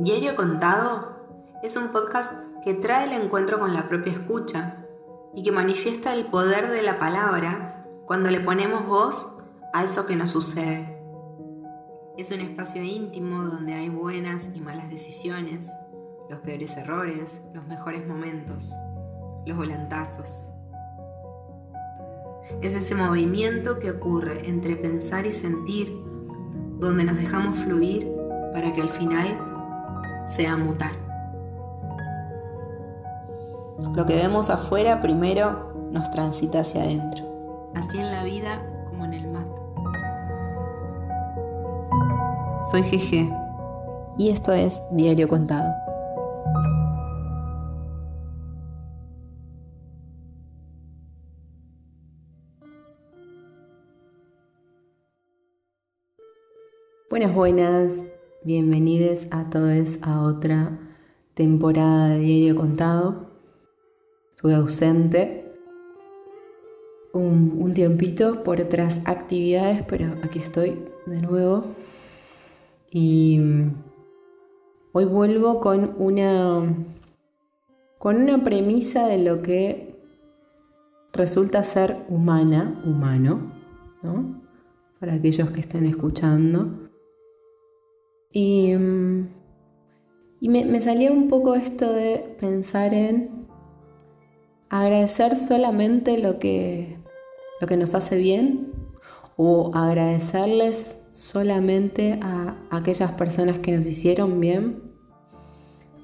Diario Contado es un podcast que trae el encuentro con la propia escucha y que manifiesta el poder de la palabra cuando le ponemos voz a eso que nos sucede. Es un espacio íntimo donde hay buenas y malas decisiones, los peores errores, los mejores momentos, los volantazos. Es ese movimiento que ocurre entre pensar y sentir, donde nos dejamos fluir para que al final sea mutar. Lo que vemos afuera primero nos transita hacia adentro. Así en la vida como en el mato. Soy GG y esto es Diario Contado. Buenas, buenas. Bienvenidos a todos a otra temporada de Diario Contado. Estuve ausente un, un, tiempito por otras actividades, pero aquí estoy de nuevo. Y hoy vuelvo con una, con una premisa de lo que resulta ser humana, humano, ¿no? Para aquellos que estén escuchando y, me, me salía un poco esto de pensar en agradecer solamente lo que, lo que nos hace bien o agradecerles solamente a aquellas personas que nos hicieron bien,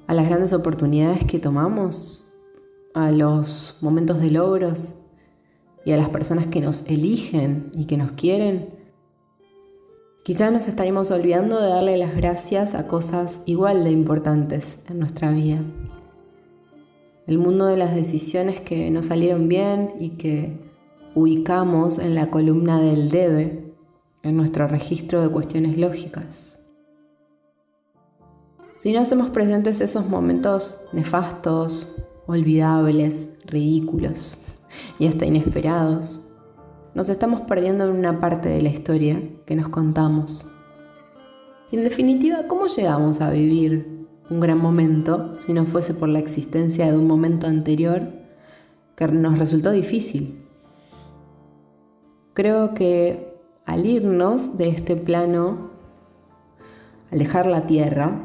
a las grandes oportunidades que tomamos, a los momentos de logros y a las personas que nos eligen y que nos quieren. Quizá nos estaríamos olvidando de darle las gracias a cosas igual de importantes en nuestra vida. El mundo de las decisiones que nos salieron bien y que ubicamos en la columna del debe, en nuestro registro de cuestiones lógicas. Si no hacemos presentes esos momentos nefastos, olvidables, ridículos y hasta inesperados, nos estamos perdiendo en una parte de la historia que nos contamos. en definitiva, ¿cómo llegamos a vivir un gran momento si no fuese por la existencia de un momento anterior que nos resultó difícil? Creo que al irnos de este plano, al dejar la tierra,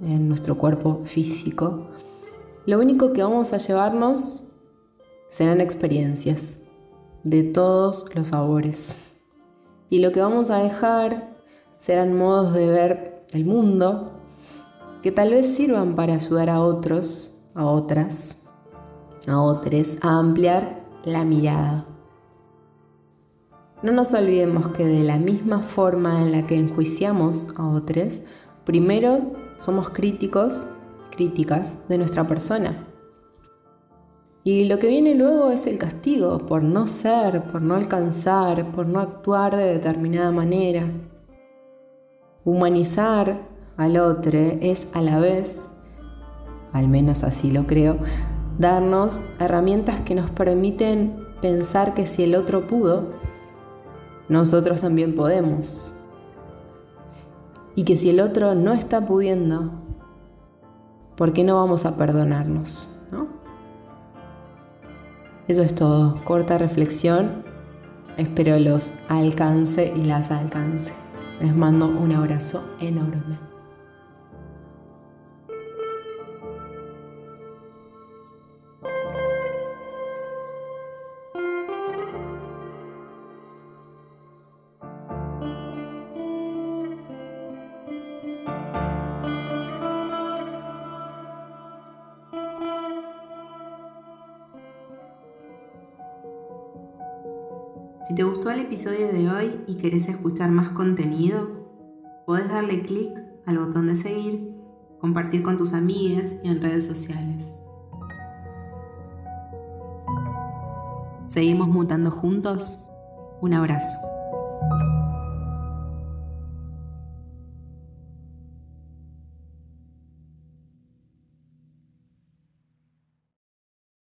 en nuestro cuerpo físico, lo único que vamos a llevarnos serán experiencias de todos los sabores. Y lo que vamos a dejar serán modos de ver el mundo que tal vez sirvan para ayudar a otros, a otras, a otros a ampliar la mirada. No nos olvidemos que de la misma forma en la que enjuiciamos a otros, primero somos críticos, críticas de nuestra persona. Y lo que viene luego es el castigo por no ser, por no alcanzar, por no actuar de determinada manera. Humanizar al otro es a la vez, al menos así lo creo, darnos herramientas que nos permiten pensar que si el otro pudo, nosotros también podemos. Y que si el otro no está pudiendo, ¿por qué no vamos a perdonarnos? Eso es todo, corta reflexión. Espero los alcance y las alcance. Les mando un abrazo enorme. Si te gustó el episodio de hoy y querés escuchar más contenido, podés darle clic al botón de seguir, compartir con tus amigas y en redes sociales. ¿Seguimos mutando juntos? Un abrazo.